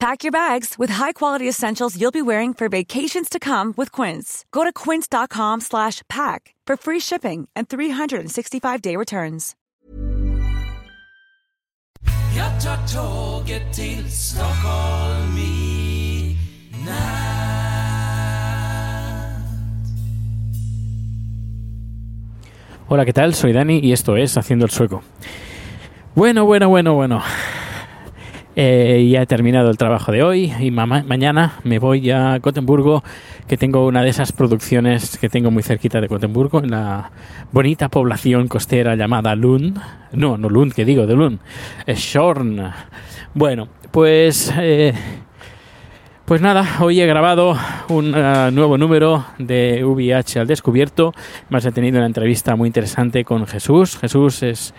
Pack your bags with high-quality essentials you'll be wearing for vacations to come with Quince. Go to quince.com/pack for free shipping and 365-day returns. Jag tar tåget till Stockholm i. Hola, ¿qué tal? Soy Dani y esto es Haciendo el Sueco. Bueno, bueno, bueno, bueno. Eh, ya he terminado el trabajo de hoy y ma- mañana me voy a Gotemburgo, que tengo una de esas producciones que tengo muy cerquita de Gotemburgo, en la bonita población costera llamada Lund. No, no Lund, que digo, de Lund. Es Shorn. Bueno, pues... eh, pues nada, hoy he grabado un eh, nuevo número de VIH al descubierto. Más he tenido una entrevista muy interesante con Jesús. Jesús es,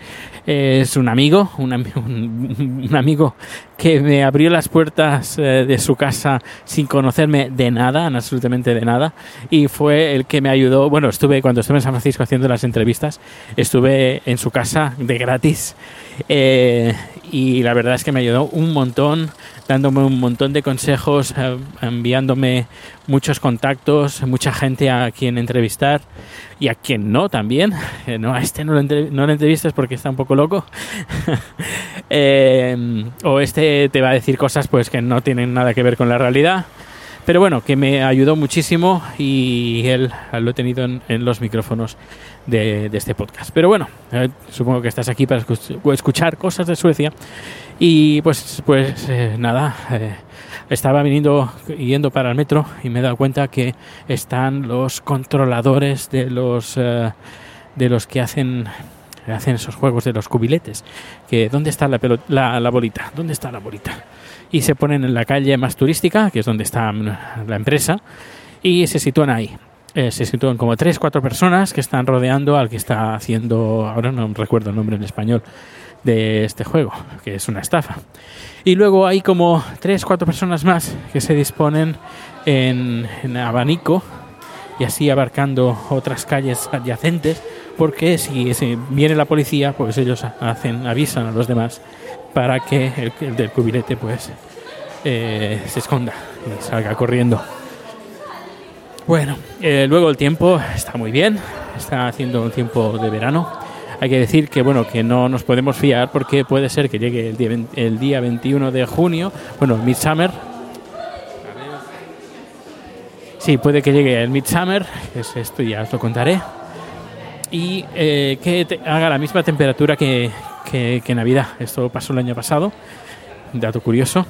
un amigo, un, ami- un- un amigo que me abrió las puertas eh, de su casa sin conocerme de nada, absolutamente de nada. Y fue el que me ayudó. Bueno, estuve cuando estuve en San Francisco haciendo las entrevistas, estuve en su casa de gratis. Eh, y la verdad es que me ayudó un montón, dándome un montón de consejos, eh, enviándome muchos contactos, mucha gente a quien entrevistar y a quien no también. Eh, no, a este no lo, no lo entrevistes porque está un poco loco. Eh, o este te va a decir cosas pues que no tienen nada que ver con la realidad. Pero bueno, que me ayudó muchísimo y él lo he tenido en, los micrófonos de, de este podcast. Pero bueno, eh, supongo que estás aquí para escuch- escuchar cosas de Suecia. Y pues, pues eh, nada, eh, estaba viniendo, yendo para el metro y me he dado cuenta que están los controladores de los, eh, de los que hacen hacen esos juegos de los cubiletes. Que, ¿Dónde está la, pelo- la, la bolita? ¿Dónde está la bolita? Y se ponen en la calle más turística, que es donde está la empresa, y se sitúan ahí. Eh, se sitúan como tres, cuatro personas que están rodeando al que está haciendo, ahora no recuerdo el nombre en español, de este juego, que es una estafa. Y luego hay como tres, cuatro personas más que se disponen en, en abanico y así abarcando otras calles adyacentes, porque si, si viene la policía, pues ellos hacen, avisan a los demás para que el, el del cubilete pues eh, se esconda y salga corriendo. Bueno, eh, luego el tiempo está muy bien, está haciendo un tiempo de verano. Hay que decir que bueno que no nos podemos fiar porque puede ser que llegue el día, el día 21 de junio, bueno, Midsummer. Sí, puede que llegue el Midsummer, es esto ya os lo contaré. Y eh, que haga la misma temperatura que, que, Navidad. Esto pasó el año pasado, dato curioso.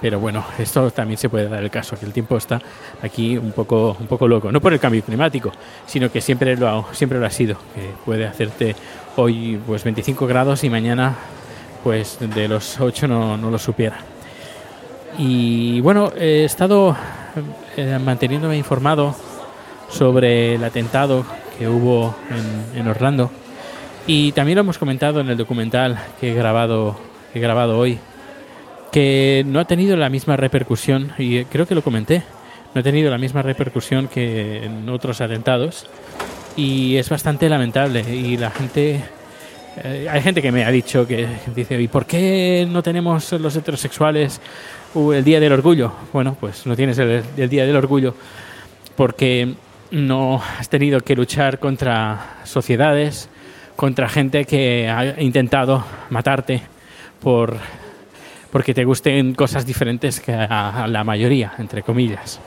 Pero bueno, esto también se puede dar el caso, que el tiempo está aquí un poco, un poco loco. No por el cambio climático, sino que siempre lo, ha- siempre lo ha sido. Que puede hacerte hoy pues 25 grados y mañana pues de los 8 no, no lo supiera. Y bueno, he estado eh, manteniéndome informado sobre el atentado que hubo en, en Orlando. Y también lo hemos comentado en el documental que he grabado, he grabado hoy que no ha tenido la misma repercusión, y creo que lo comenté, no ha tenido la misma repercusión que en otros atentados, y es bastante lamentable. Y la gente, eh, hay gente que me ha dicho que dice, ¿y por qué no tenemos los heterosexuales uh, el Día del Orgullo? Bueno, pues no tienes el Día del Orgullo porque no has tenido que luchar contra sociedades, contra gente que ha intentado matarte por porque te gusten cosas diferentes que a, a la mayoría, entre comillas.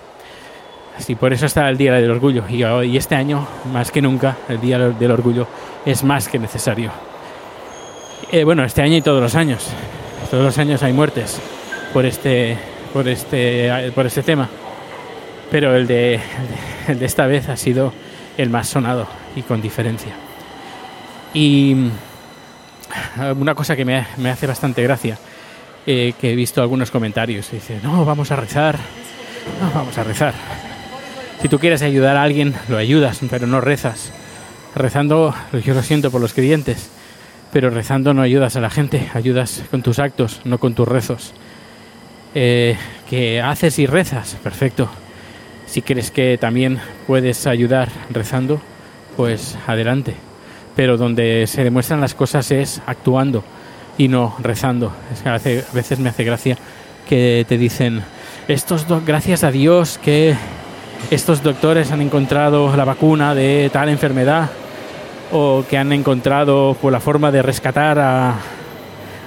Sí, por eso está el Día del Orgullo. Y, y este año, más que nunca, el Día del Orgullo es más que necesario. Eh, bueno, este año y todos los años. Todos los años hay muertes por este, por este, por este tema. Pero el de, el de esta vez ha sido el más sonado y con diferencia. Y una cosa que me, hace bastante gracia, eh, que he visto algunos comentarios, dice, no, vamos a rezar, no, vamos a rezar. Si tú quieres ayudar a alguien, lo ayudas, pero no rezas. Rezando, yo lo siento por los creyentes, pero rezando no ayudas a la gente, ayudas con tus actos, no con tus rezos. Eh, que haces y rezas, perfecto. Si crees que también puedes ayudar rezando, pues adelante. Pero donde se demuestran las cosas es actuando y no rezando. Es que a, veces, me hace gracia que te dicen, estos gracias a Dios que estos doctores han encontrado la vacuna de tal enfermedad o que han encontrado por la forma de rescatar a,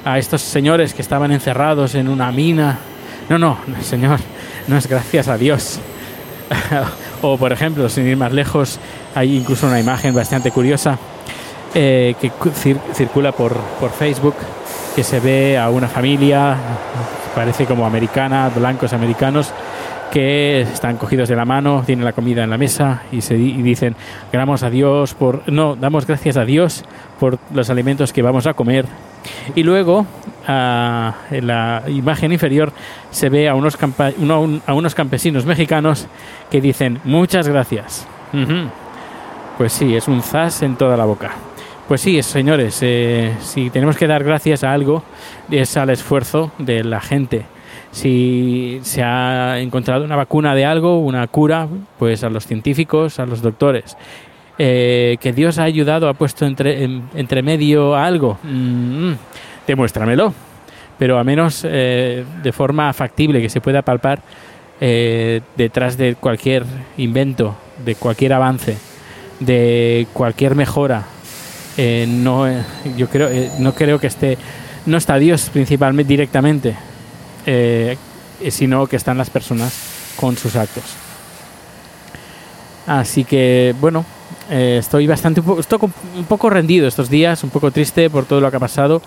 a estos señores que estaban encerrados en una mina. No, no, señor, no es gracias a Dios. o por ejemplo, sin ir más lejos, hay incluso una imagen bastante curiosa eh, que circula por, por Facebook, que se ve a una familia, parece como americana, blancos americanos, que están cogidos de la mano, tienen la comida en la mesa y, se, y dicen, damos a Dios por, no, damos gracias a Dios por los alimentos que vamos a comer. Y luego, en la imagen inferior, se ve a unos, a unos campesinos mexicanos que dicen, muchas gracias. Pues sí, es un zas en toda la boca. Pues sí, señores, eh, si tenemos que dar gracias a algo, es al esfuerzo de la gente si se ha encontrado una vacuna de algo, una cura, pues a los científicos, a los doctores. Eh, que Dios ha ayudado, ha puesto entre, medio algo, mm, demuéstramelo. Pero a menos eh, de forma factible, que se pueda palpar eh, detrás de cualquier invento, de cualquier avance, de cualquier mejora. no, yo creo, no creo que esté, no está Dios principalmente directamente, eh, sino que están las personas con sus actos. Así que, bueno, eh, estoy bastante estoy un poco rendido estos días, un poco triste por todo lo que ha pasado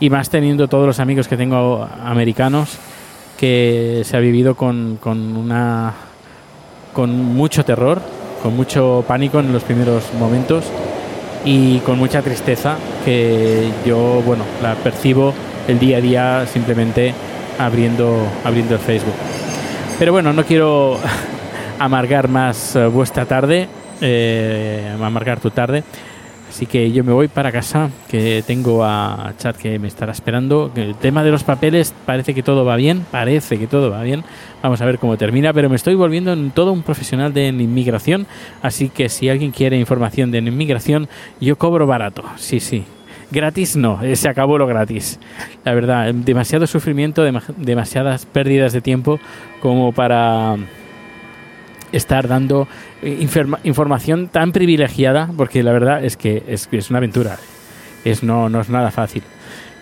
y más teniendo todos los amigos que tengo americanos que se ha vivido con, con una con mucho terror, con mucho pánico en los primeros momentos y con mucha tristeza que yo, bueno, la percibo el día a día simplemente abriendo, abriendo el Facebook. Pero bueno, no quiero amargar más eh, vuestra tarde, eh, amargar tu tarde. Así que yo me voy para casa, que tengo a Chat que me estará esperando. El tema de los papeles parece que todo va bien, parece que todo va bien. Vamos a ver cómo termina, pero me estoy volviendo en todo un profesional de inmigración. Así que si alguien quiere información de inmigración, yo cobro barato. Sí, sí, Gratis no, eh, se acabó lo gratis. La verdad, demasiado sufrimiento, demasiadas pérdidas de tiempo como para estar dando eh, información tan privilegiada, porque la verdad es que es, una aventura, es, no, no es nada fácil.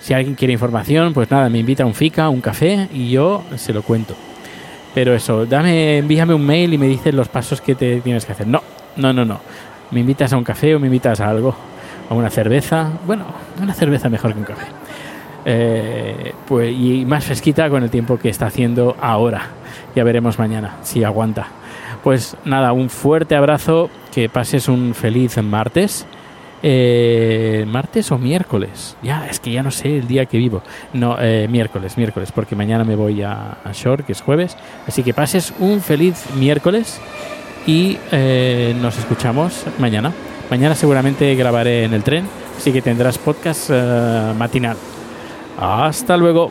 Si alguien quiere información, pues nada, me invita a un FICA, un café y yo se lo cuento. Pero eso, dame, envíame un mail y me dices los pasos que te tienes que hacer. No, no, no, no. Me invitas a un café o me invitas a algo una cerveza, bueno, una cerveza mejor que un café. Eh, pues, y más fresquita con el tiempo que está haciendo ahora. Ya veremos mañana si aguanta. Pues nada, un fuerte abrazo, que pases un feliz martes. Eh, martes o miércoles. Ya, es que ya no sé el día que vivo. No, eh, miércoles, miércoles, porque mañana me voy a, Shore, que es jueves. Así que pases un feliz miércoles y nos escuchamos mañana. Mañana seguramente grabaré en el tren, así que tendrás podcast uh, matinal. Hasta luego.